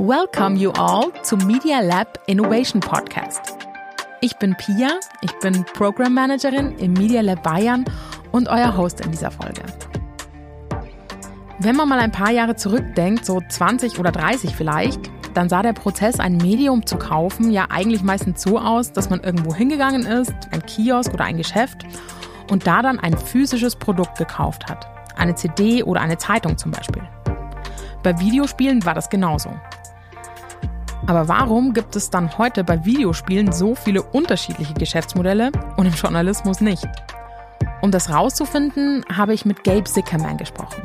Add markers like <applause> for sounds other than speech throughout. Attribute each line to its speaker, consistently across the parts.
Speaker 1: Welcome you all to Media Lab Innovation Podcast. Ich bin Pia, ich bin Program Managerin im Media Lab Bayern und euer Host in dieser Folge. Wenn man mal ein paar Jahre zurückdenkt, so 20 oder 30 vielleicht, dann sah der Prozess, ein Medium zu kaufen, ja eigentlich meistens so aus, dass man irgendwo hingegangen ist, ein Kiosk oder ein Geschäft, und da dann ein physisches Produkt gekauft hat. Eine CD oder eine Zeitung zum Beispiel. Bei Videospielen war das genauso. Aber warum gibt es dann heute bei Videospielen so viele unterschiedliche Geschäftsmodelle und im Journalismus nicht? Um das rauszufinden, habe ich mit Gabe Sickerman gesprochen.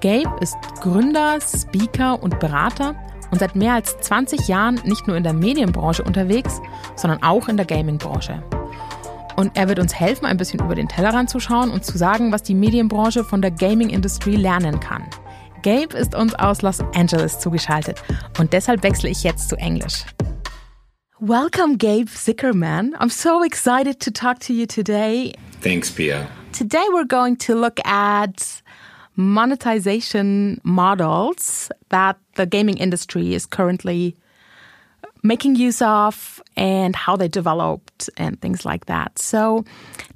Speaker 1: Gabe ist Gründer, Speaker und Berater und seit mehr als 20 Jahren nicht nur in der Medienbranche unterwegs, sondern auch in der Gamingbranche. Und er wird uns helfen, ein bisschen über den Tellerrand zu schauen und zu sagen, was die Medienbranche von der Gaming-Industrie lernen kann. Gabe ist uns aus Los Angeles zugeschaltet und deshalb wechsle ich jetzt zu Englisch. Welcome, Gabe Zickerman. I'm so excited to talk to you today.
Speaker 2: Thanks, Pia.
Speaker 1: Today we're going to look at monetization models that the gaming industry is currently making use of and how they developed and things like that. So,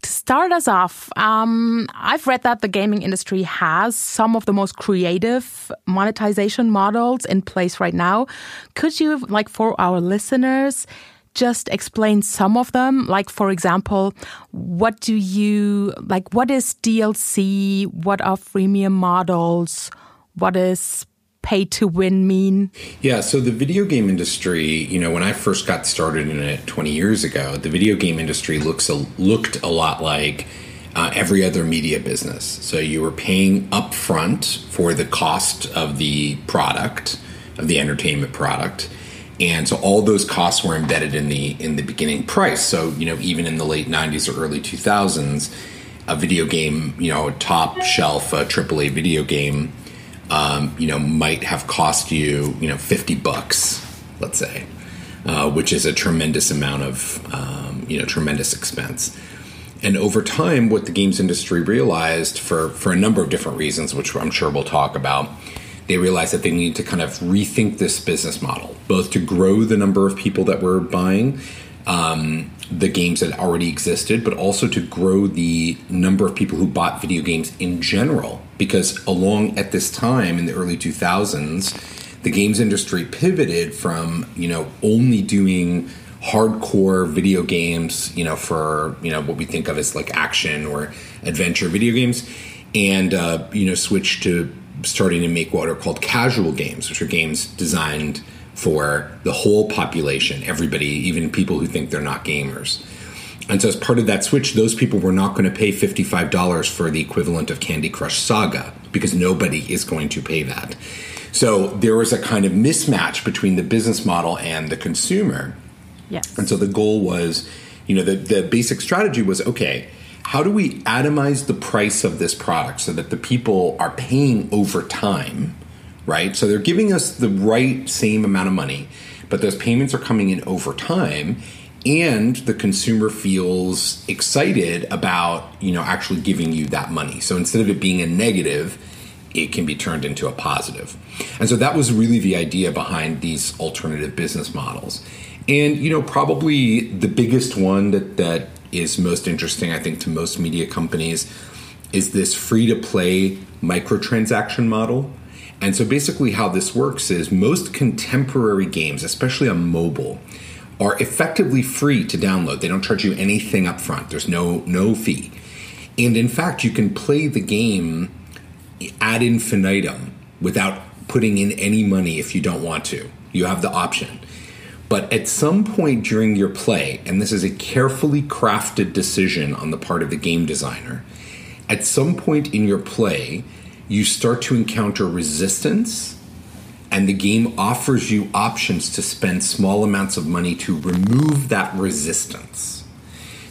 Speaker 1: to start us off, um, I've read that the gaming industry has some of the most creative monetization models in place right now. Could you, like, for our listeners, just explain some of them? Like, for example, what do you like? What is DLC? What are freemium models? What is pay to win mean?
Speaker 2: Yeah, so the video game industry, you know, when I first got started in it 20 years ago, the video game industry looks a, looked a lot like uh, every other media business. So you were paying upfront for the cost of the product, of the entertainment product. And so all those costs were embedded in the in the beginning price. So, you know, even in the late 90s or early 2000s, a video game, you know, top shelf uh, AAA video game um, you know, might have cost you, you know, 50 bucks, let's say, uh, which is a tremendous amount of, um, you know, tremendous expense. And over time, what the games industry realized for, for a number of different reasons, which I'm sure we'll talk about, they realized that they needed to kind of rethink this business model, both to grow the number of people that were buying um, the games that already existed, but also to grow the number of people who bought video games in general because along at this time in the early 2000s, the games industry pivoted from, you know, only doing hardcore video games, you know, for, you know, what we think of as like action or adventure video games and, uh, you know, switched to starting to make what are called casual games, which are games designed for the whole population, everybody, even people who think they're not gamers. And so, as part of that switch, those people were not going to pay $55 for the equivalent of Candy Crush Saga because nobody is going to pay that. So, there was a kind of mismatch between the business model and the consumer.
Speaker 1: Yes.
Speaker 2: And so, the goal was, you know, the, the basic strategy was okay, how do we atomize the price of this product so that the people are paying over time, right? So, they're giving us the right same amount of money, but those payments are coming in over time and the consumer feels excited about you know actually giving you that money. So instead of it being a negative it can be turned into a positive. and so that was really the idea behind these alternative business models. And you know probably the biggest one that that is most interesting i think to most media companies is this free to play microtransaction model. And so basically how this works is most contemporary games especially on mobile are effectively free to download. They don't charge you anything up front. There's no no fee. And in fact, you can play the game ad infinitum without putting in any money if you don't want to. You have the option. But at some point during your play, and this is a carefully crafted decision on the part of the game designer, at some point in your play, you start to encounter resistance and the game offers you options to spend small amounts of money to remove that resistance.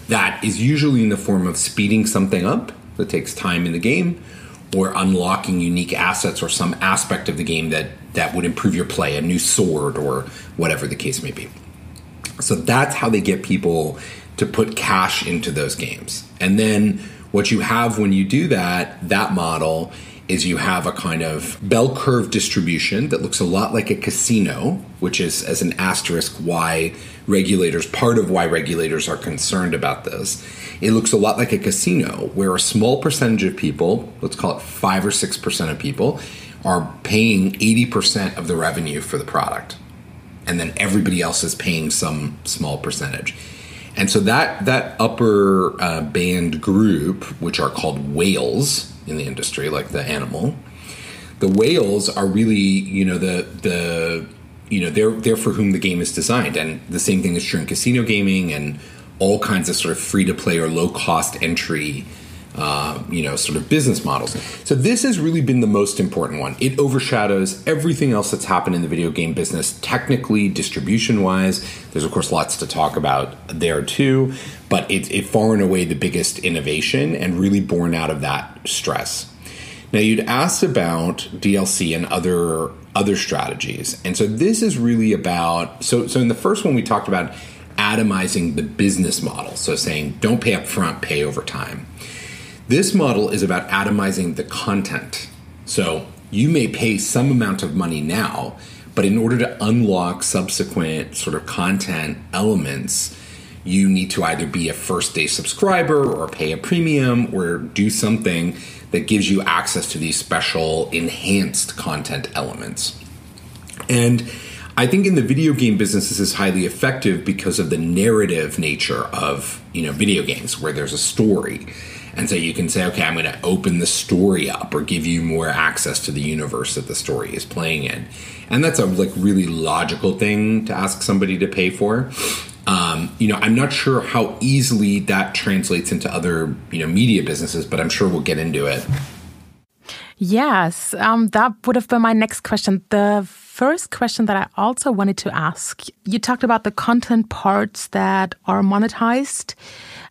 Speaker 2: That is usually in the form of speeding something up that takes time in the game or unlocking unique assets or some aspect of the game that that would improve your play, a new sword or whatever the case may be. So that's how they get people to put cash into those games. And then what you have when you do that, that model is you have a kind of bell curve distribution that looks a lot like a casino, which is as an asterisk why regulators, part of why regulators are concerned about this. It looks a lot like a casino where a small percentage of people, let's call it 5 or 6% of people, are paying 80% of the revenue for the product. And then everybody else is paying some small percentage. And so that that upper uh, band group, which are called whales in the industry, like the animal, the whales are really you know the the you know they're they're for whom the game is designed, and the same thing is true in casino gaming and all kinds of sort of free to play or low cost entry uh, you know, sort of business models. So this has really been the most important one. It overshadows everything else that's happened in the video game business, technically, distribution wise. There's of course lots to talk about there too, but it's it far and away the biggest innovation and really born out of that stress. Now you'd asked about DLC and other other strategies, and so this is really about so so in the first one we talked about atomizing the business model. So saying don't pay up front, pay over time. This model is about atomizing the content. So you may pay some amount of money now, but in order to unlock subsequent sort of content elements, you need to either be a first day subscriber or pay a premium or do something that gives you access to these special enhanced content elements. And I think in the video game business this is highly effective because of the narrative nature of, you know, video games where there's a story. And so you can say, okay, I'm going to open the story up or give you more access to the universe that the story is playing in. And that's a like really logical thing to ask somebody to pay for. Um, you know, I'm not sure how easily that translates into other, you know, media businesses, but I'm sure we'll get into it.
Speaker 1: Yes, um, that would have been my next question. The first question that I also wanted to ask you talked about the content parts that are monetized.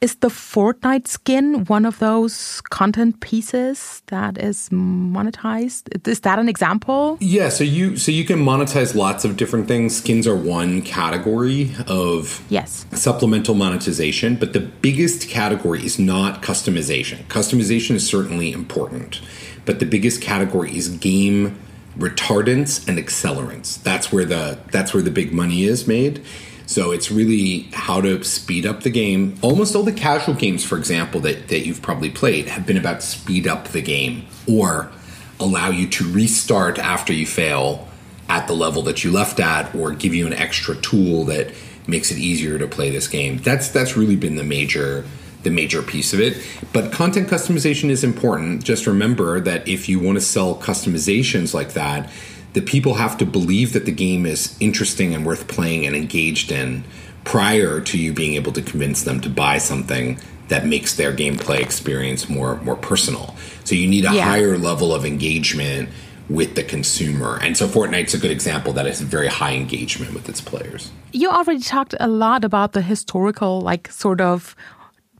Speaker 1: Is the Fortnite skin one of those content pieces that is monetized? Is that an example?
Speaker 2: Yeah, so you so you can monetize lots of different things. Skins are one category of
Speaker 1: yes
Speaker 2: supplemental monetization, but the biggest category is not customization. Customization is certainly important, but the biggest category is game retardants and accelerants. That's where the that's where the big money is made. So it's really how to speed up the game. Almost all the casual games, for example, that, that you've probably played have been about speed up the game or allow you to restart after you fail at the level that you left at or give you an extra tool that makes it easier to play this game. That's that's really been the major the major piece of it. But content customization is important. Just remember that if you want to sell customizations like that, the people have to believe that the game is interesting and worth playing and engaged in prior to you being able to convince them to buy something that makes their gameplay experience more more personal. So you need a yeah. higher level of engagement with the consumer. And so Fortnite's a good example that has very high engagement with its players.
Speaker 1: You already talked a lot about the historical like sort of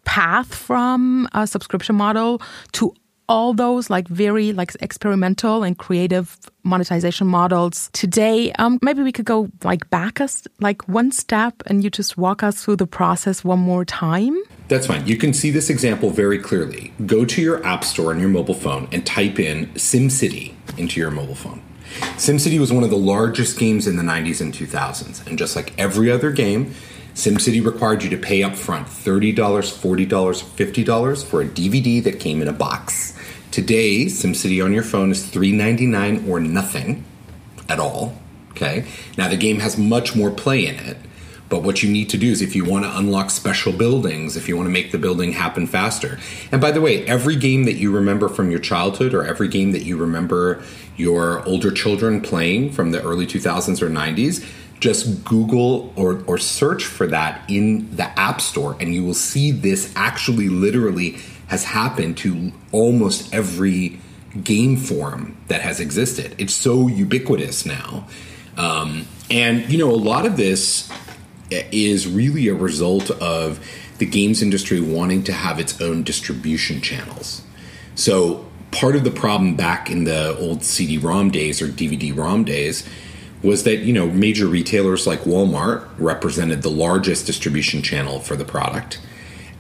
Speaker 1: path from a subscription model to all those like very like experimental and creative monetization models. Today um, maybe we could go like back us like one step and you just walk us through the process one more time.
Speaker 2: That's fine. You can see this example very clearly. Go to your app store on your mobile phone and type in simcity into your mobile phone. Simcity was one of the largest games in the 90s and 2000s and just like every other game SimCity required you to pay up front $30, $40, $50 for a DVD that came in a box. Today, SimCity on your phone is $3.99 or nothing at all. Okay. Now the game has much more play in it. But what you need to do is if you want to unlock special buildings, if you want to make the building happen faster. And by the way, every game that you remember from your childhood or every game that you remember your older children playing from the early 2000s or 90s, just Google or, or search for that in the App Store and you will see this actually literally has happened to almost every game form that has existed. It's so ubiquitous now. Um, and, you know, a lot of this is really a result of the games industry wanting to have its own distribution channels. So, part of the problem back in the old CD ROM days or DVD ROM days was that, you know, major retailers like Walmart represented the largest distribution channel for the product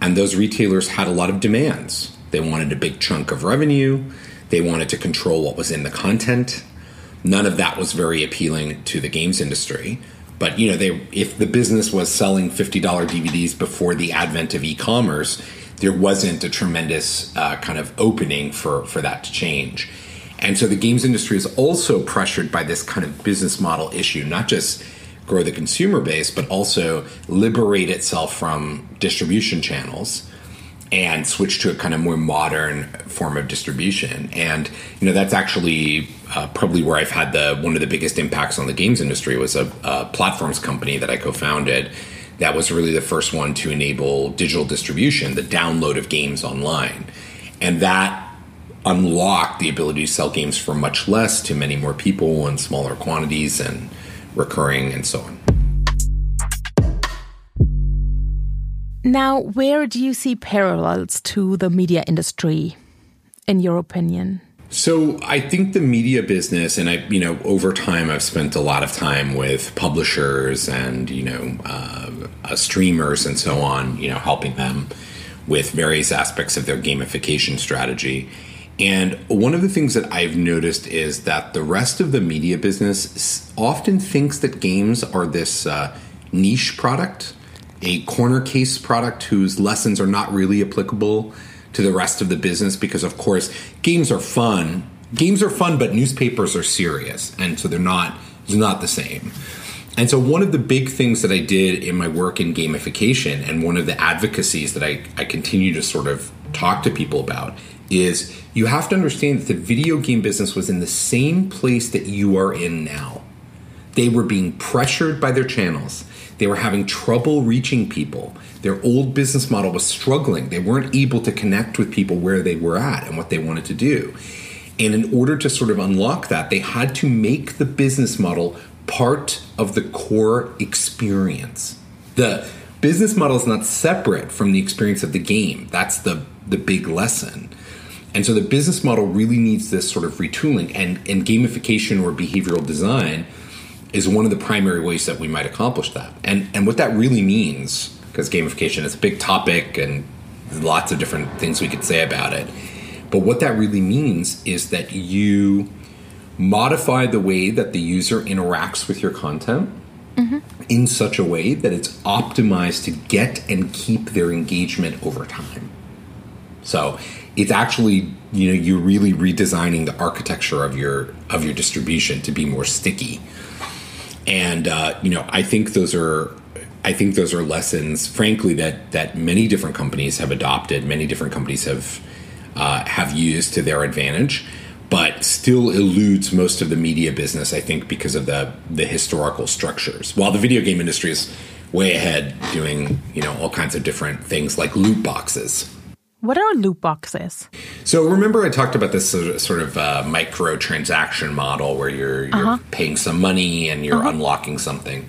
Speaker 2: and those retailers had a lot of demands. They wanted a big chunk of revenue. They wanted to control what was in the content. None of that was very appealing to the games industry. But you know, they if the business was selling fifty dollar DVDs before the advent of e-commerce, there wasn't a tremendous uh, kind of opening for for that to change. And so the games industry is also pressured by this kind of business model issue, not just grow the consumer base, but also liberate itself from distribution channels and switch to a kind of more modern form of distribution. And you know that's actually uh, probably where I've had the one of the biggest impacts on the games industry was a, a platforms company that I co-founded. That was really the first one to enable digital distribution, the download of games online, and that unlocked the ability to sell games for much less to many more people in smaller quantities and recurring and so on.
Speaker 1: Now, where do you see parallels to the media industry, in your opinion?
Speaker 2: So I think the media business, and I, you know, over time I've spent a lot of time with publishers and you know uh, uh, streamers and so on, you know, helping them with various aspects of their gamification strategy. And one of the things that I've noticed is that the rest of the media business often thinks that games are this uh, niche product a corner case product whose lessons are not really applicable to the rest of the business because of course games are fun. Games are fun but newspapers are serious and so they're not it's not the same. And so one of the big things that i did in my work in gamification and one of the advocacies that i, I continue to sort of talk to people about is you have to understand that the video game business was in the same place that you are in now they were being pressured by their channels they were having trouble reaching people. Their old business model was struggling. They weren't able to connect with people where they were at and what they wanted to do. And in order to sort of unlock that, they had to make the business model part of the core experience. The business model is not separate from the experience of the game. That's the the big lesson. And so the business model really needs this sort of retooling and, and gamification or behavioral design is one of the primary ways that we might accomplish that. And and what that really means, because gamification is a big topic and lots of different things we could say about it. But what that really means is that you modify the way that the user interacts with your content mm-hmm. in such a way that it's optimized to get and keep their engagement over time. So it's actually you know you're really redesigning the architecture of your of your distribution to be more sticky and uh, you know I think those are I think those are lessons, frankly, that that many different companies have adopted, many different companies have uh, have used to their advantage, but still eludes most of the media business. I think because of the the historical structures. While the video game industry is way ahead, doing you know all kinds of different things like loot boxes.
Speaker 1: What are loot boxes?
Speaker 2: So remember, I talked about this sort of uh, micro transaction model where you're, you're uh-huh. paying some money and you're uh-huh. unlocking something.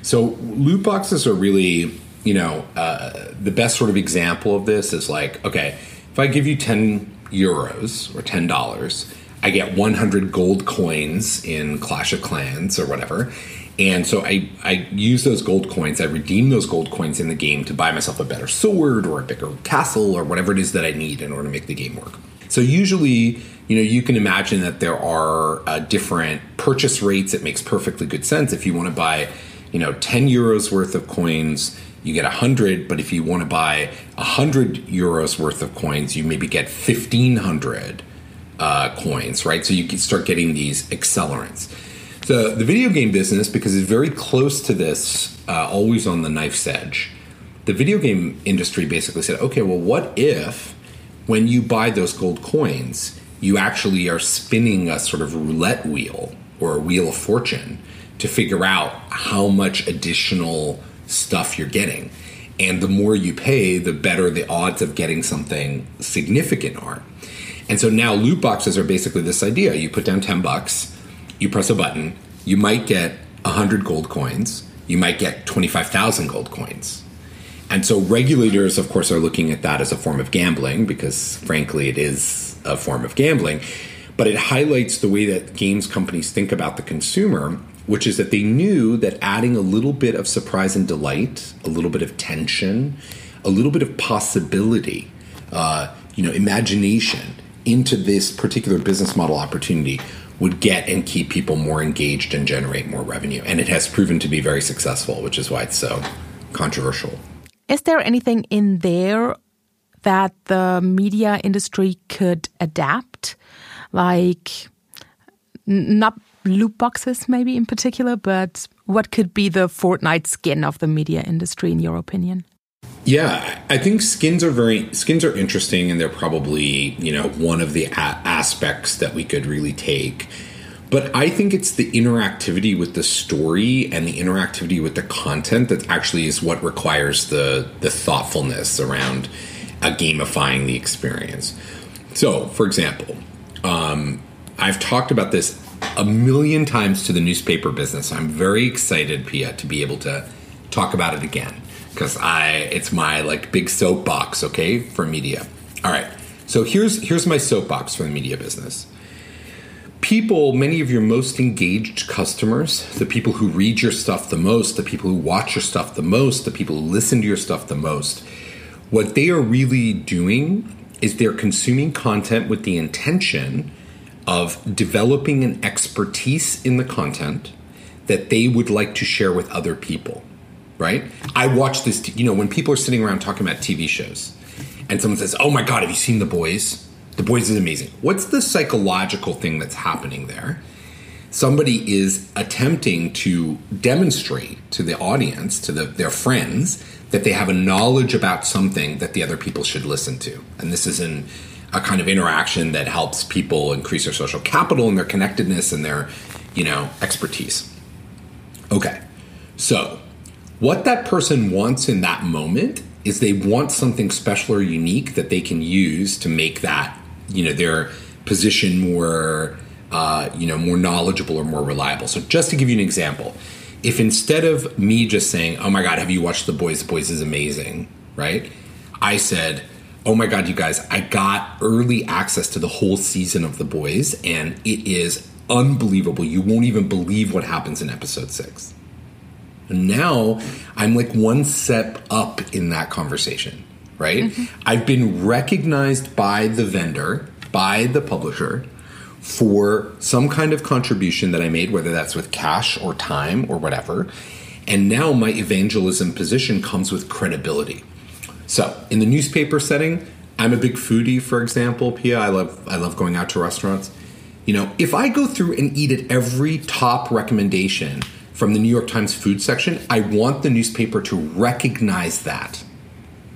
Speaker 2: So loot boxes are really, you know, uh, the best sort of example of this is like, okay, if I give you ten euros or ten dollars, I get 100 gold coins in Clash of Clans or whatever, and so I, I use those gold coins, I redeem those gold coins in the game to buy myself a better sword or a bigger castle or whatever it is that I need in order to make the game work. So usually, you know, you can imagine that there are uh, different purchase rates. It makes perfectly good sense. If you want to buy, you know, 10 euros worth of coins, you get 100. But if you want to buy 100 euros worth of coins, you maybe get 1500 uh, coins, right? So you can start getting these accelerants. The, the video game business, because it's very close to this, uh, always on the knife's edge, the video game industry basically said, okay, well, what if when you buy those gold coins, you actually are spinning a sort of roulette wheel or a wheel of fortune to figure out how much additional stuff you're getting. And the more you pay, the better the odds of getting something significant are. And so now loot boxes are basically this idea. You put down 10 bucks, you press a button, you might get 100 gold coins, you might get 25,000 gold coins. And so regulators, of course, are looking at that as a form of gambling because, frankly, it is a form of gambling. But it highlights the way that games companies think about the consumer, which is that they knew that adding a little bit of surprise and delight, a little bit of tension, a little bit of possibility, uh, you know, imagination into this particular business model opportunity would get and keep people more engaged and generate more revenue. And it has proven to be very successful, which is why it's so controversial.
Speaker 1: Is there anything in there that the media industry could adapt? Like, not loot boxes, maybe in particular, but what could be the Fortnite skin of the media industry, in your opinion?
Speaker 2: Yeah, I think skins are very skins are interesting, and they're probably you know one of the a- aspects that we could really take. But I think it's the interactivity with the story and the interactivity with the content that actually is what requires the the thoughtfulness around a gamifying the experience. So, for example, um, I've talked about this a million times to the newspaper business. I'm very excited, Pia, to be able to talk about it again because I it's my like big soapbox, okay, for media. All right. So here's here's my soapbox for the media business. People, many of your most engaged customers, the people who read your stuff the most, the people who watch your stuff the most, the people who listen to your stuff the most, what they are really doing is they're consuming content with the intention of developing an expertise in the content that they would like to share with other people right? I watch this, t- you know, when people are sitting around talking about TV shows and someone says, Oh my God, have you seen The Boys? The Boys is amazing. What's the psychological thing that's happening there? Somebody is attempting to demonstrate to the audience, to the, their friends, that they have a knowledge about something that the other people should listen to. And this is in a kind of interaction that helps people increase their social capital and their connectedness and their, you know, expertise. Okay. So what that person wants in that moment is they want something special or unique that they can use to make that you know their position more uh, you know more knowledgeable or more reliable. So just to give you an example if instead of me just saying oh my god have you watched the boys? The boys is amazing right? I said oh my god you guys i got early access to the whole season of the boys and it is unbelievable. You won't even believe what happens in episode six. and now I'm like one step up in that conversation, right? Mm-hmm. I've been recognized by the vendor, by the publisher for some kind of contribution that I made, whether that's with cash or time or whatever. And now my evangelism position comes with credibility. So in the newspaper setting, I'm a big foodie, for example, Pia. I love I love going out to restaurants. You know, if I go through and eat at every top recommendation from the New York Times food section, I want the newspaper to recognize that.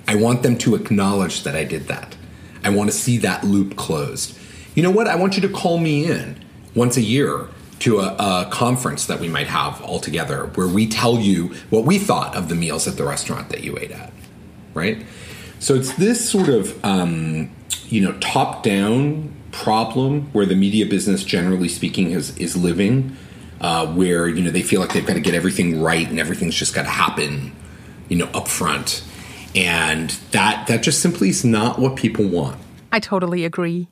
Speaker 2: I want them to acknowledge that I did that. I want to see that loop closed. You know what? I want you to call me in once a year to a, a, conference that we might have all together where we tell you what we thought of the meals at the restaurant that you ate at, right? So it's this sort of, um, you know, top down problem where the media business, generally speaking, is, is living uh, where you know they feel like they've got to get everything right and everything's just got to happen, you know, up front, and that that just simply is not what people want.
Speaker 1: I totally agree.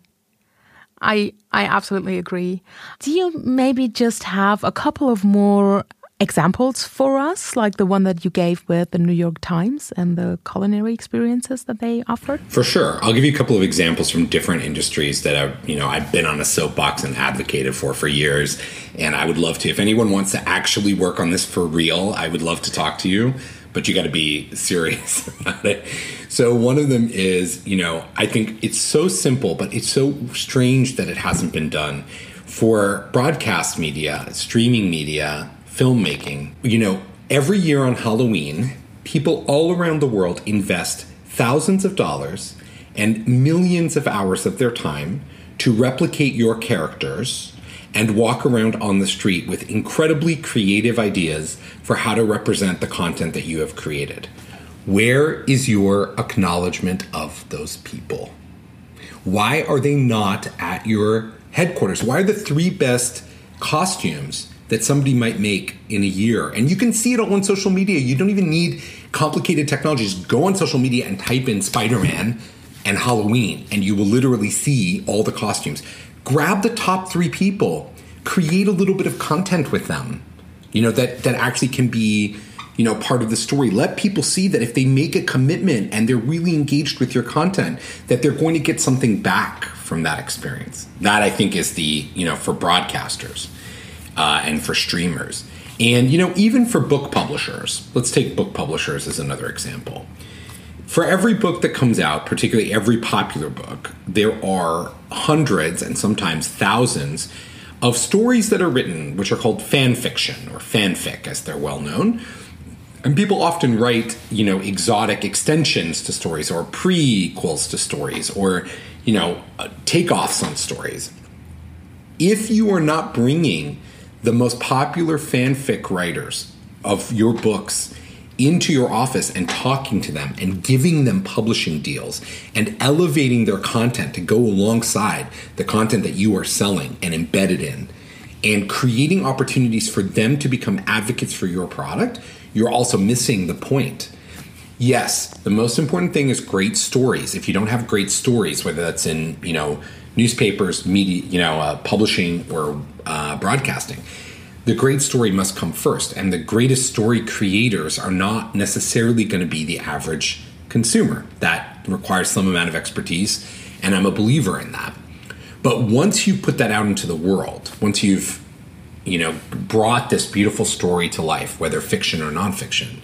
Speaker 1: I I absolutely agree. Do you maybe just have a couple of more examples for us, like the one that you gave with the New York Times and the culinary experiences that they offered?
Speaker 2: For sure. I'll give you a couple of examples from different industries that I've, you know, I've been on a soapbox and advocated for for years. And I would love to, if anyone wants to actually work on this for real, I would love to talk to you, but you got to be <laughs> serious about it. So one of them is, you know, I think it's so simple, but it's so strange that it hasn't been done for broadcast media, streaming media, filmmaking. You know, every year on Halloween, people all around the world invest thousands of dollars and millions of hours of their time to replicate your characters and walk around on the street with incredibly creative ideas for how to represent the content that you have created. Where is your acknowledgement of those people? Why are they not at your headquarters? Why are the three best costumes that somebody might make in a year. And you can see it on social media. You don't even need complicated technologies. Go on social media and type in Spider Man and Halloween, and you will literally see all the costumes. Grab the top three people, create a little bit of content with them, you know, that, that actually can be you know part of the story let people see that if they make a commitment and they're really engaged with your content that they're going to get something back from that experience that i think is the you know for broadcasters uh, and for streamers. And you know even for book publishers let's take book publishers as another example. For every book that comes out particularly every popular book there are hundreds and sometimes thousands of stories that are written which are called fan fiction or fanfic as they're well known. And people often write, you know, exotic extensions to stories or prequels to stories or, you know, uh, takeoffs on stories. If you are not bringing the most popular fanfic writers of your books into your office and talking to them and giving them publishing deals and elevating their content to go alongside the content that you are selling and embedded in and creating opportunities for them to become advocates for your product, you're also missing the point. Yes, the most important thing is great stories. If you don't have great stories, whether that's in you know newspapers, media, you know, uh, publishing or uh, broadcasting, the great story must come first. And the greatest story creators are not necessarily going to be the average consumer. That requires some amount of expertise, and I'm a believer in that. But once you put that out into the world, once you've you know brought this beautiful story to life, whether fiction or nonfiction,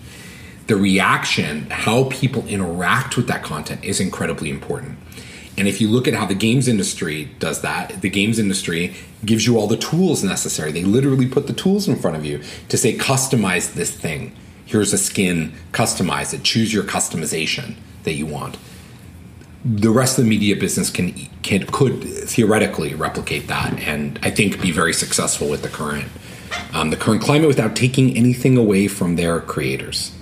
Speaker 2: the reaction, how people interact with that content is incredibly important. And if you look at how the games industry does that, the games industry gives you all the tools necessary. They literally put the tools in front of you to say, customize this thing. Here's a skin, customize it, choose your customization that you want the rest of the media business can can could theoretically replicate that, and I think be very successful with the current um, the current climate without taking anything away from their creators.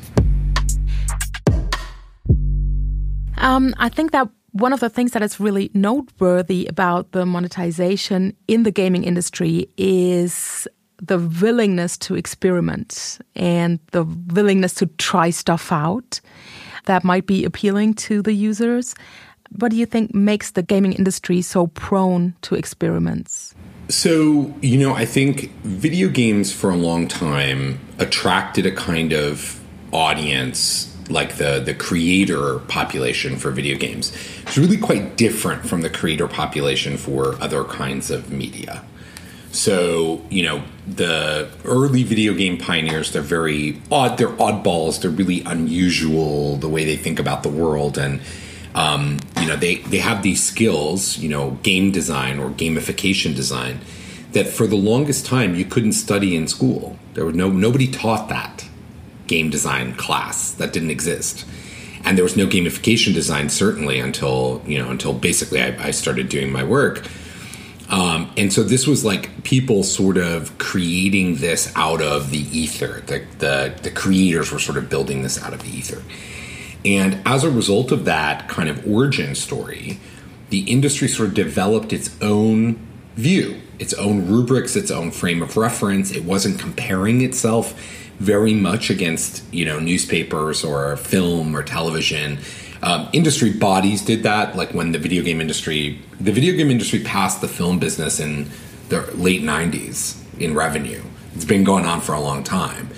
Speaker 1: Um, I think that one of the things that is really noteworthy about the monetization in the gaming industry is the willingness to experiment and the willingness to try stuff out that might be appealing to the users. What do you think makes the gaming industry so prone to experiments?
Speaker 2: So, you know, I think video games for a long time attracted a kind of audience like the the creator population for video games. It's really quite different from the creator population for other kinds of media. So, you know, the early video game pioneers, they're very odd, they're oddballs, they're really unusual the way they think about the world and um, you know they they have these skills you know game design or gamification design that for the longest time you couldn't study in school there was no nobody taught that game design class that didn't exist. And there was no gamification design certainly until you know until basically I, I started doing my work. Um, and so this was like people sort of creating this out of the ether. The, the the creators were sort of building this out of the ether. And as a result of that kind of origin story, the industry sort of developed its own view, its own rubrics, its own frame of reference. It wasn't comparing itself very much against, you know, newspapers or film or television. Um, industry bodies did that, like when the video game industry, the video game industry passed the film business in the late '90s in revenue. It's been going on for a long time,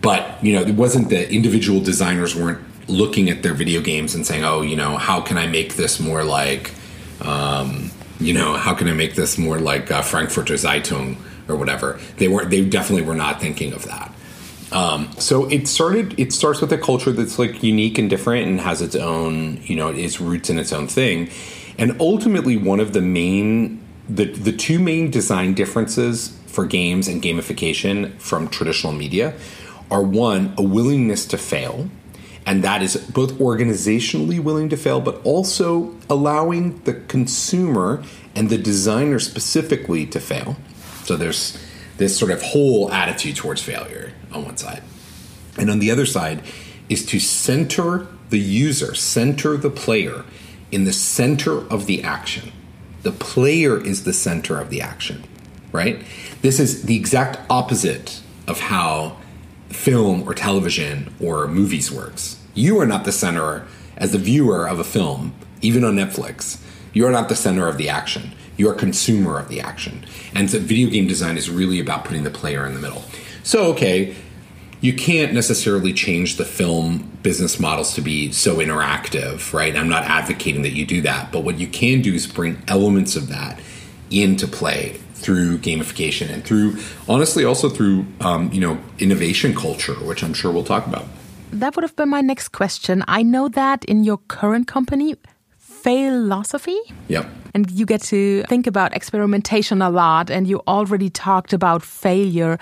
Speaker 2: but you know, it wasn't that individual designers weren't looking at their video games and saying, "Oh, you know, how can I make this more like, um, you know, how can I make this more like uh, Frankfurter Zeitung or whatever?" They weren't. They definitely were not thinking of that. Um, so it started. It starts with a culture that's like unique and different and has its own, you know, its roots in its own thing. And ultimately, one of the main, the the two main design differences for games and gamification from traditional media are one a willingness to fail and that is both organizationally willing to fail, but also allowing the consumer and the designer specifically to fail. So there's this sort of whole attitude towards failure on one side. And on the other side is to center the user, center the player in the center of the action. The player is the center of the action, right? This is the exact opposite of how film or television or movies works. You are not the center as the viewer of a film, even on Netflix. You are not the center of the action. You are a consumer of the action. And so video game design is really about putting the player in the middle. So, okay, you can't necessarily change the film business models to be so interactive, right? I'm not advocating that you do that, but what you can do is bring elements of that into play through gamification and through, honestly, also through, um, you know, innovation culture, which I'm sure we'll talk about.
Speaker 1: That would have been my next question. I know that in your current company, philosophy.
Speaker 2: Yep.
Speaker 1: And you get to think about experimentation a lot, and you already talked about failure.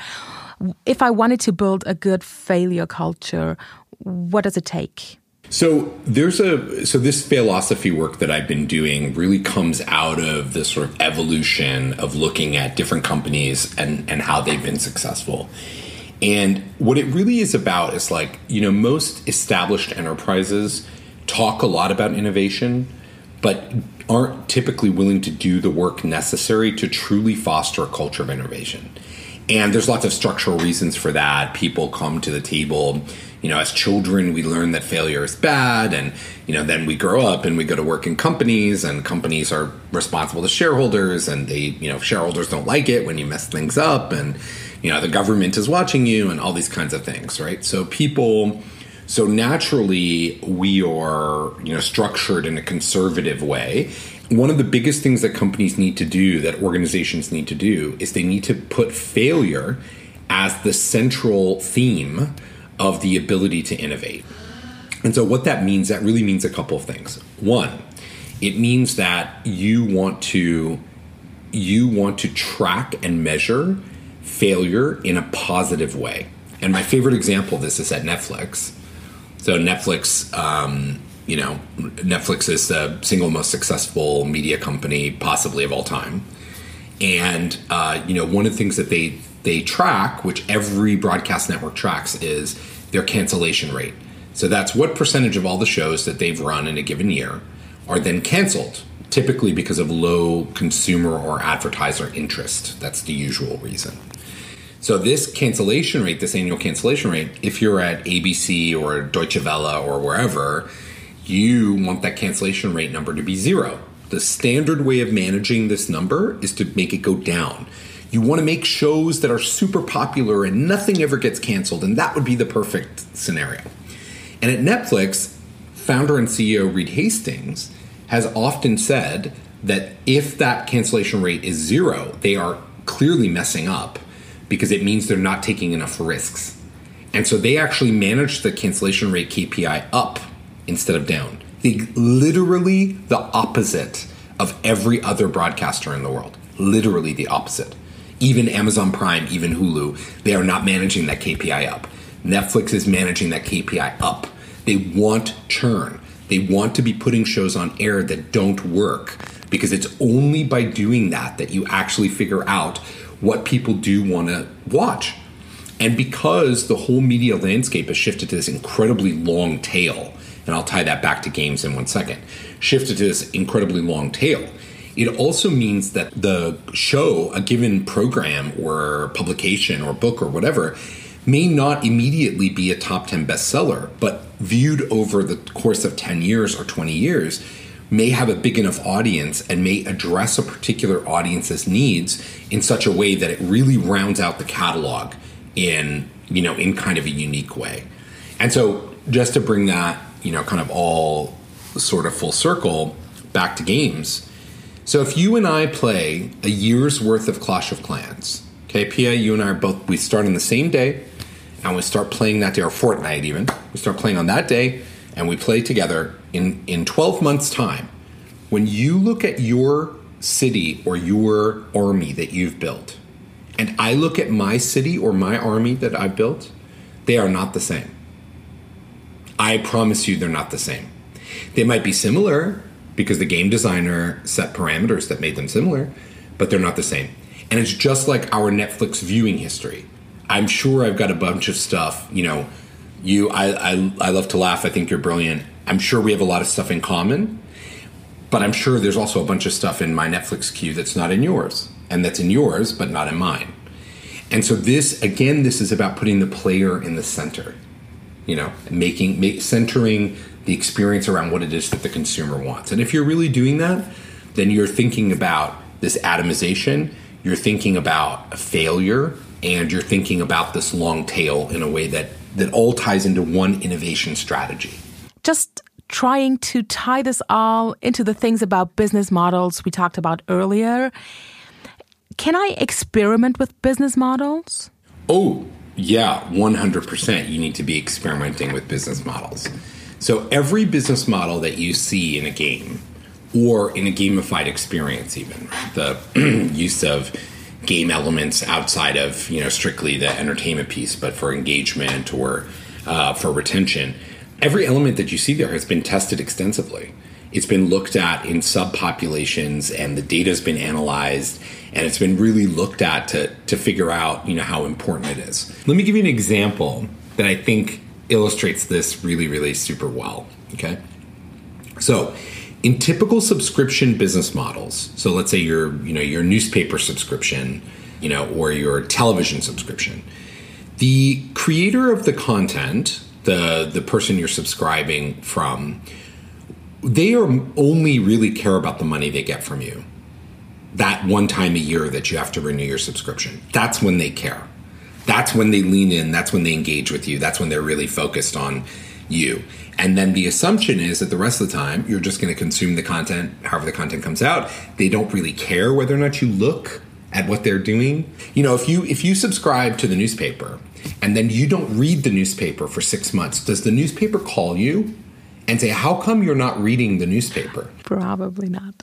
Speaker 1: If I wanted to build a good failure culture, what does it take?
Speaker 2: So there's a so this philosophy work that I've been doing really comes out of this sort of evolution of looking at different companies and and how they've been successful. And what it really is about is like, you know, most established enterprises talk a lot about innovation, but aren't typically willing to do the work necessary to truly foster a culture of innovation. And there's lots of structural reasons for that. People come to the table, you know, as children, we learn that failure is bad. And, you know, then we grow up and we go to work in companies, and companies are responsible to shareholders. And they, you know, shareholders don't like it when you mess things up. And, you know, the government is watching you and all these kinds of things, right? So people so naturally, we are you know structured in a conservative way. One of the biggest things that companies need to do, that organizations need to do, is they need to put failure as the central theme of the ability to innovate. And so, what that means, that really means a couple of things. One, it means that you want to you want to track and measure failure in a positive way. And my favorite example of this is at Netflix. So Netflix, um, you know, Netflix is the single most successful media company possibly of all time, and uh, you know, one of the things that they they track, which every broadcast network tracks, is their cancellation rate. So that's what percentage of all the shows that they've run in a given year are then canceled, typically because of low consumer or advertiser interest. That's the usual reason. So this cancellation rate, this annual cancellation rate, if you're at ABC or Deutsche Welle or wherever, you want that cancellation rate number to be zero. The standard way of managing this number is to make it go down. You want to make shows that are super popular and nothing ever gets canceled, and that would be the perfect scenario. And at Netflix, founder and CEO Reed Hastings has often said that if that cancellation rate is zero, they are clearly messing up because it means they're not taking enough risks. And so they actually manage the cancellation rate KPI up instead of down. The, literally the opposite of every other broadcaster in the world. Literally the opposite. Even Amazon Prime, even Hulu, they are not managing that KPI up. Netflix is managing that KPI up. They want churn. They want to be putting shows on air that don't work because it's only by doing that that you actually figure out what people do want to watch. And because the whole media landscape has shifted to this incredibly long tail, and I'll tie that back to games in one second, shifted to this incredibly long tail, it also means that the show, a given program or publication or book or whatever, may not immediately be a top 10 bestseller, but viewed over the course of 10 years or 20 years, may have a big enough audience and may address a particular audience's needs in such a way that it really rounds out the catalog in you know in kind of a unique way. And so just to bring that you know kind of all sort of full circle back to games so if you and i play a year's worth of clash of clans okay pia you and i are both we start on the same day and we start playing that day or Fortnite even we start playing on that day and we play together in, in 12 months' time, when you look at your city or your army that you've built, and I look at my city or my army that I've built, they are not the same. I promise you, they're not the same. They might be similar because the game designer set parameters that made them similar, but they're not the same. And it's just like our Netflix viewing history. I'm sure I've got a bunch of stuff, you know, you I, I I love to laugh. I think you're brilliant. I'm sure we have a lot of stuff in common, but I'm sure there's also a bunch of stuff in my Netflix queue that's not in yours, and that's in yours but not in mine. And so this again, this is about putting the player in the center. You know, making make, centering the experience around what it is that the consumer wants. And if you're really doing that, then you're thinking about this atomization. You're thinking about a failure and you're thinking about this long tail in a way that that all ties into one innovation strategy.
Speaker 1: Just trying to tie this all into the things about business models we talked about earlier. Can I experiment with business models?
Speaker 2: Oh, yeah, 100%. You need to be experimenting with business models. So every business model that you see in a game or in a gamified experience even, the <clears throat> use of game elements outside of, you know, strictly the entertainment piece, but for engagement or uh, for retention, every element that you see there has been tested extensively. It's been looked at in subpopulations and the data has been analyzed and it's been really looked at to, to figure out, you know, how important it is. Let me give you an example that I think illustrates this really, really super well. Okay. So in typical subscription business models, so let's say your, you know, your newspaper subscription, you know, or your television subscription, the creator of the content, the the person you're subscribing from, they are only really care about the money they get from you. That one time a year that you have to renew your subscription. That's when they care. That's when they lean in. That's when they engage with you. That's when they're really focused on you. And then the assumption is that the rest of the time you're just going to consume the content however the content comes out. They don't really care whether or not you look at what they're doing. You know if you if you subscribe to the newspaper and then you don't read the newspaper for six months does the newspaper call you and say how come you're not reading the newspaper
Speaker 1: probably not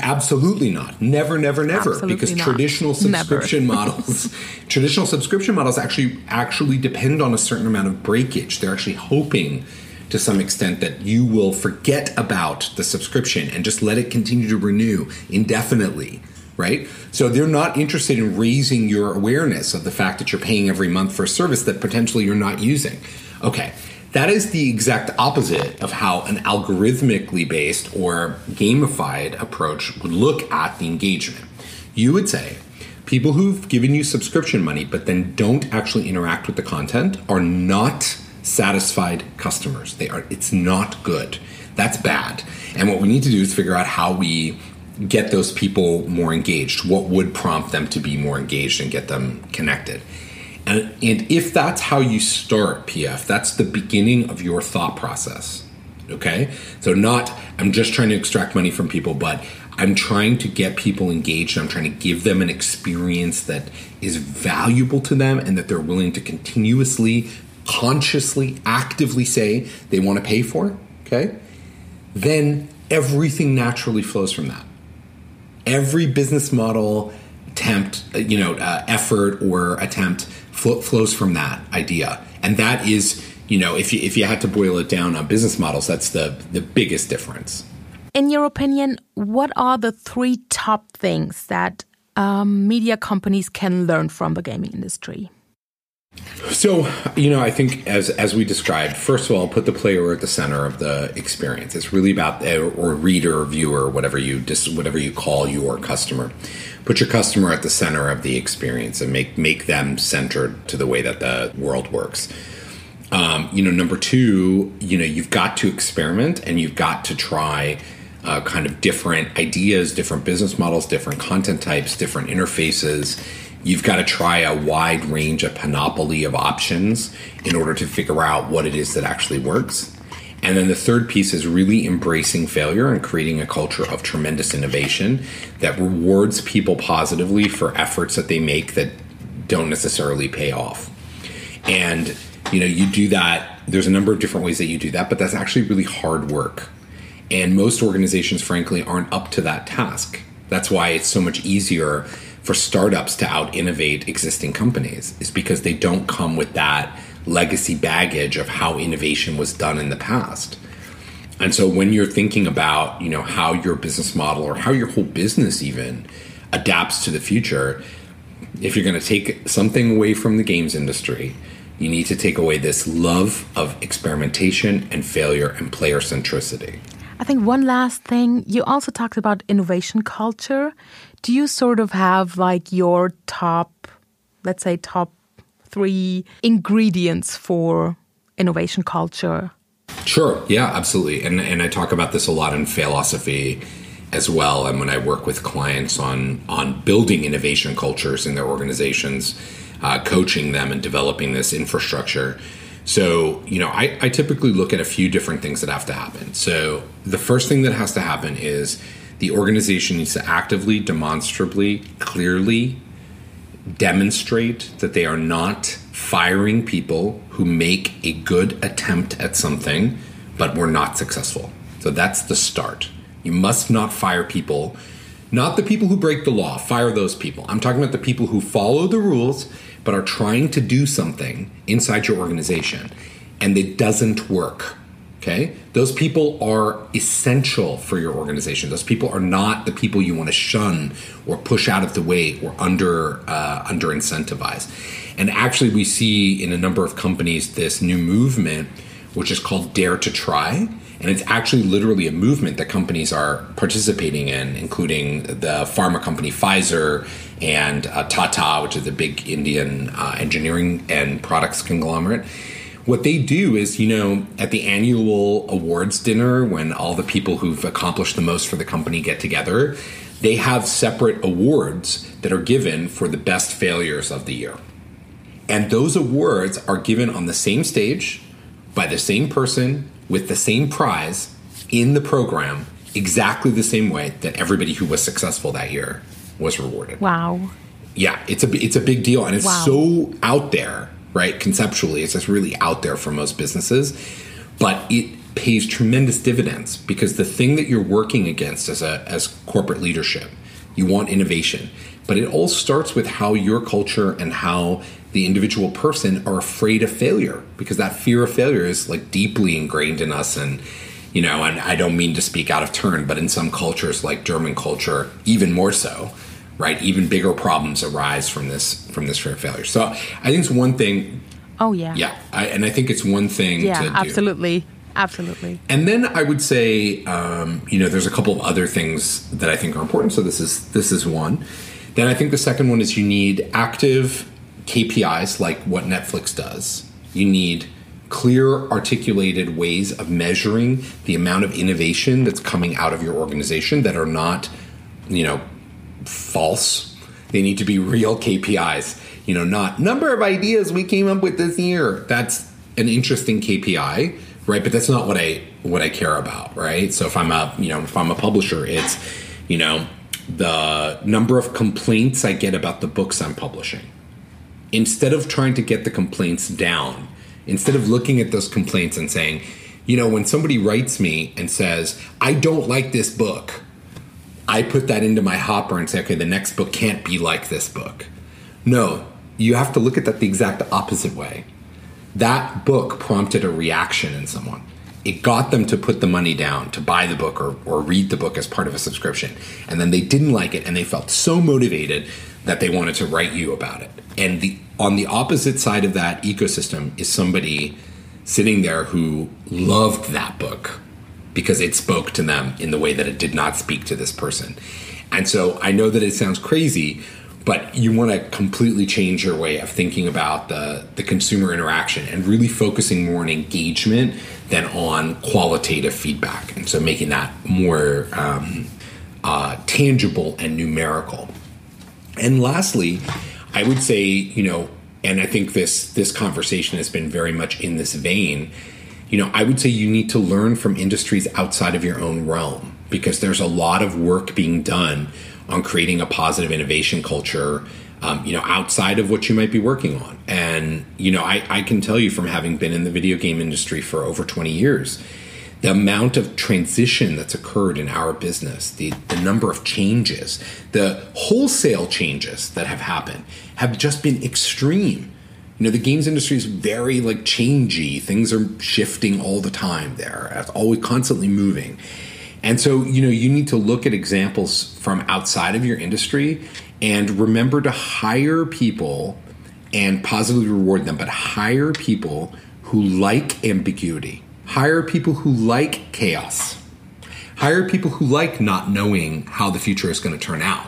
Speaker 2: Absolutely not. Never, never, never. Absolutely because not. traditional subscription <laughs> models, traditional subscription models actually actually depend on a certain amount of breakage. They're actually hoping to some extent that you will forget about the subscription and just let it continue to renew indefinitely right? So they're not interested in raising your awareness of the fact that you're paying every month for a service that potentially you're not using. Okay, that is the exact opposite of how an algorithmically based or gamified approach would look at the engagement. You would say, people who've given you subscription money but then don't actually interact with the content are not satisfied customers. They are it's not good. That's bad. And what we need to do is figure out how we get those people more engaged. What would prompt them to be more engaged and get them connected? And, and if that's how you start PF, that's the beginning of your thought process. Okay? So, not, I'm just trying to extract money from people, but I'm trying to get people engaged. I'm trying to give them an experience that is valuable to them and that they're willing to continuously, consciously, actively say they want to pay for. Okay? Then everything naturally flows from that. Every business model, attempt, you know, uh, effort or attempt flows from that idea, and that is, you know, if you if you had to boil it down on business models, that's the the biggest difference.
Speaker 1: In your opinion, what are the three top things that um, media companies can learn from the gaming industry?
Speaker 2: So, you know, I think as as we described, first of all, put the player at the center of the experience. It's really about or reader, viewer, whatever you just whatever you call your customer. Put your customer at the center of the experience and make make them centered to the way that the world works. Um, you know, number two, you know, you've got to experiment and you've got to try uh, kind of different ideas, different business models, different content types, different interfaces you've got to try a wide range, a panoply of options in order to figure out what it is that actually works. And then the third piece is really embracing failure and creating a culture of tremendous innovation that rewards people positively for efforts that they make that don't necessarily pay off. And you know, you do that. There's a number of different ways that you do that, but that's actually really hard work. And most organizations, frankly, aren't up to that task. That's why it's so much easier for startups to out innovate existing companies is because they don't come with that legacy baggage of how innovation was done in the past. And so when you're thinking about, you know, how your business model or how your whole business even adapts to the future, if you're going to take something away from the games industry, you need to take away this love of experimentation and failure and player centricity.
Speaker 1: I think one last thing, you also talked about innovation culture do you sort of have like your top, let's say, top three ingredients for innovation culture?
Speaker 2: Sure. Yeah, absolutely. And and I talk about this a lot in philosophy as well. And when I work with clients on on building innovation cultures in their organizations, uh, coaching them and developing this infrastructure. So, you know, I, I typically look at a few different things that have to happen. So, the first thing that has to happen is the organization needs to actively, demonstrably, clearly demonstrate that they are not firing people who make a good attempt at something but were not successful. So that's the start. You must not fire people, not the people who break the law, fire those people. I'm talking about the people who follow the rules but are trying to do something inside your organization and it doesn't work. Okay? Those people are essential for your organization. Those people are not the people you want to shun or push out of the way or under uh, under incentivize. And actually, we see in a number of companies this new movement, which is called Dare to Try. And it's actually literally a movement that companies are participating in, including the pharma company Pfizer and uh, Tata, which is a big Indian uh, engineering and products conglomerate what they do is, you know, at the annual awards dinner, when all the people who've accomplished the most for the company get together, they have separate awards that are given for the best failures of the year. And those awards are given on the same stage by the same person with the same prize in the program, exactly the same way that everybody who was successful that year was rewarded.
Speaker 1: Wow.
Speaker 2: Yeah, it's a it's a big deal and it's wow. so out there right? Conceptually, it's just really out there for most businesses, but it pays tremendous dividends because the thing that you're working against as a as corporate leadership, you want innovation, but it all starts with how your culture and how the individual person are afraid of failure because that fear of failure is like deeply ingrained in us and you know and i don't mean to speak out of turn but in some cultures like german culture even more so right? Even bigger problems arise from this from this fear of failure. So I think it's one thing.
Speaker 1: Oh yeah.
Speaker 2: Yeah, I, and I think it's one thing.
Speaker 1: Yeah, absolutely. Absolutely.
Speaker 2: And then I would say, um, you know, there's a couple of other things that I think are important. So this is this is one. Then I think the second one is you need active KPIs like what Netflix does. You need clear, articulated ways of measuring the amount of innovation that's coming out of your organization that are not, you know, false. They need to be real KPIs. You know, not number of ideas we came up with this year. That's an interesting KPI, right? But that's not what I what I care about, right? So if I'm a you know if I'm a publisher, it's you know the number of complaints I get about the books I'm publishing. Instead of trying to get the complaints down, instead of looking at those complaints and saying, you know, when somebody writes me and says, I don't like this book, I put that into my hopper and say, okay, the next book can't be like this book. No, you have to look at that the exact opposite way. That book prompted a reaction in someone. It got them to put the money down to buy the book or, or read the book as part of a subscription. And then they didn't like it and they felt so motivated that they wanted to write you about it. And the on the opposite side of that ecosystem is somebody sitting there who loved that book because it spoke to them in the way that it did not speak to this person. And so I know that it sounds crazy, but you want to completely change your way of thinking about the, the consumer interaction and really focusing more on engagement than on qualitative feedback. And so making that more um, uh, tangible and numerical. And lastly, I would say, you know, and I think this this conversation has been very much in this vein you know, I would say you need to learn from industries outside of your own realm because there's a lot of work being done on creating a positive innovation culture, um, you know, outside of what you might be working on. And, you know, I, I can tell you from having been in the video game industry for over 20 years, the amount of transition that's occurred in our business, the, the number of changes, the wholesale changes that have happened have just been extreme. You know the games industry is very like changey. Things are shifting all the time. There it's uh, always constantly moving. And so you know you need to look at examples from outside of your industry and remember to hire people and positively reward them but hire people who like ambiguity hire people who like chaos. Hire people who like not knowing how the future is going to turn out.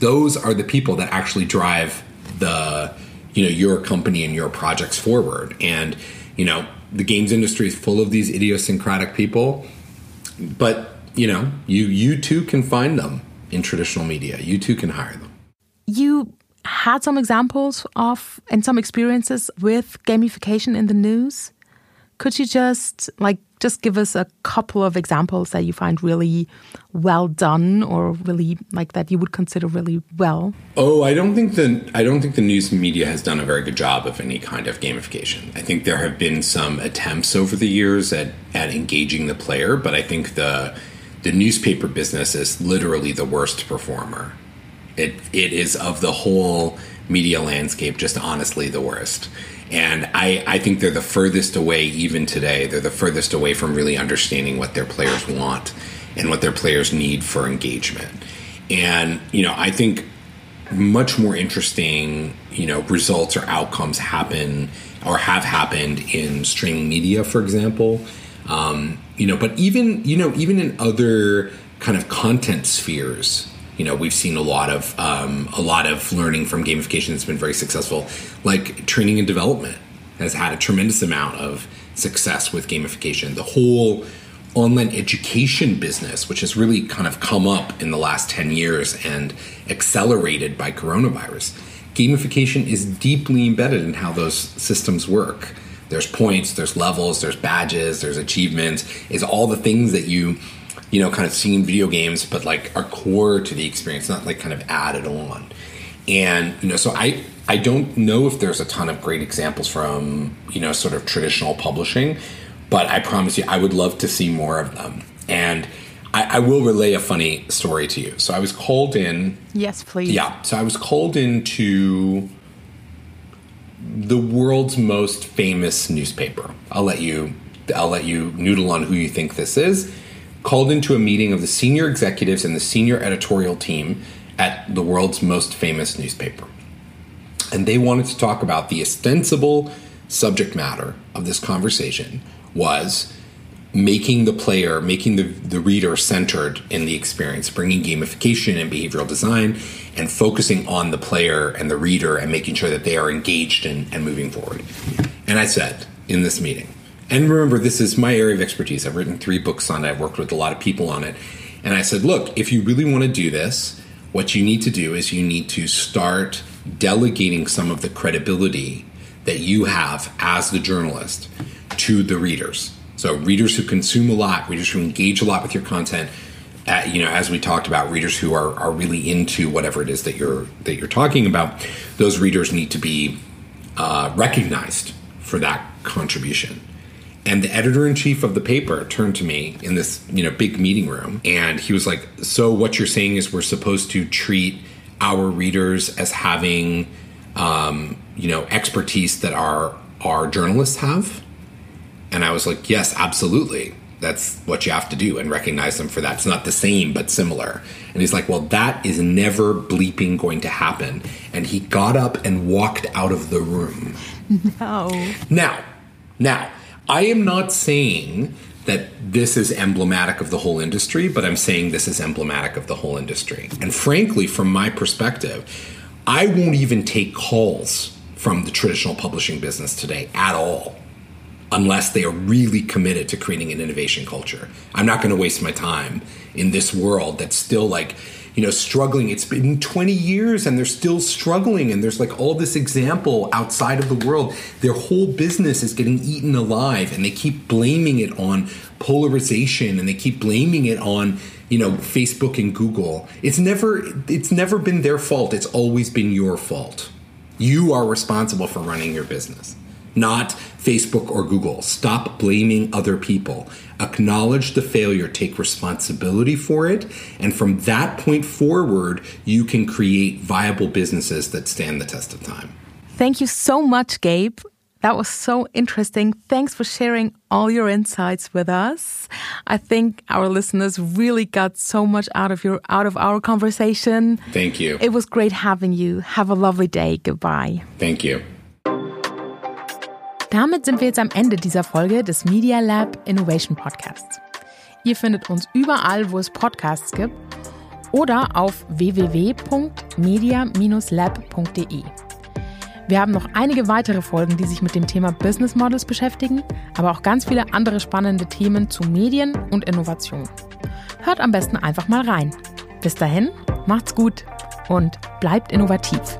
Speaker 2: Those are the people that actually drive the you know your company and your projects forward. And you know the games industry is full of these idiosyncratic people but you know you you too can find them in traditional media. You too can hire them.
Speaker 1: You had some examples of and some experiences with gamification in the news. Could you just like just give us a couple of examples that you find really well done or really like that you would consider really well?
Speaker 2: Oh, I don't think the I don't think the news media has done a very good job of any kind of gamification. I think there have been some attempts over the years at at engaging the player, but I think the the newspaper business is literally the worst performer. It it is of the whole media landscape just honestly the worst. And I, I think they're the furthest away, even today, they're the furthest away from really understanding what their players want and what their players need for engagement. And, you know, I think much more interesting, you know, results or outcomes happen or have happened in streaming media, for example. Um, you know, but even, you know, even in other kind of content spheres, you know we've seen a lot of um, a lot of learning from gamification that's been very successful. Like training and development has had a tremendous amount of success with gamification. The whole online education business which has really kind of come up in the last 10 years and accelerated by coronavirus gamification is deeply embedded in how those systems work. There's points there's levels there's badges there's achievements. Is all the things that you you know, kind of seen video games, but like are core to the experience, not like kind of added on. And you know, so I I don't know if there's a ton of great examples from you know sort of traditional publishing, but I promise you, I would love to see more of them. And I, I will relay a funny story to you. So I was called in.
Speaker 1: Yes, please.
Speaker 2: Yeah. So I was called into the world's most famous newspaper. I'll let you I'll let you noodle on who you think this is called into a meeting of the senior executives and the senior editorial team at the world's most famous newspaper. And they wanted to talk about the ostensible subject matter of this conversation was making the player, making the, the reader centered in the experience, bringing gamification and behavioral design, and focusing on the player and the reader and making sure that they are engaged and, and moving forward. And I said in this meeting, and remember, this is my area of expertise. I've written three books on it, I've worked with a lot of people on it. And I said, look, if you really want to do this, what you need to do is you need to start delegating some of the credibility that you have as the journalist to the readers. So readers who consume a lot, readers who engage a lot with your content, uh, you know, as we talked about, readers who are, are really into whatever it is that you're that you're talking about, those readers need to be uh, recognized for that contribution. And the editor in chief of the paper turned to me in this, you know, big meeting room and he was like, "So what you're saying is we're supposed to treat our readers as having um, you know, expertise that our our journalists have?" And I was like, "Yes, absolutely. That's what you have to do and recognize them for that. It's not the same, but similar." And he's like, "Well, that is never bleeping going to happen." And he got up and walked out of the room.
Speaker 1: No.
Speaker 2: Now, now I am not saying that this is emblematic of the whole industry, but I'm saying this is emblematic of the whole industry. And frankly, from my perspective, I won't even take calls from the traditional publishing business today at all unless they are really committed to creating an innovation culture. I'm not going to waste my time in this world that's still like you know struggling. It's been 20 years and they're still struggling and there's like all this example outside of the world. Their whole business is getting eaten alive and they keep blaming it on polarization and they keep blaming it on you know Facebook and Google. It's never it's never been their fault. It's always been your fault. You are responsible for running your business not Facebook or Google. Stop blaming other people. Acknowledge the failure, take responsibility for it, and from that point forward, you can create viable businesses that stand the test of time.
Speaker 1: Thank you so much, Gabe. That was so interesting. Thanks for sharing all your insights with us. I think our listeners really got so much out of your out of our conversation.
Speaker 2: Thank you.
Speaker 1: It was great having you. Have a lovely day. Goodbye.
Speaker 2: Thank you.
Speaker 1: Damit sind wir jetzt am Ende dieser Folge des Media Lab Innovation Podcasts. Ihr findet uns überall, wo es Podcasts gibt oder auf www.media-lab.de. Wir haben noch einige weitere Folgen, die sich mit dem Thema Business Models beschäftigen, aber auch ganz viele andere spannende Themen zu Medien und Innovation. Hört am besten einfach mal rein. Bis dahin, macht's gut und bleibt innovativ.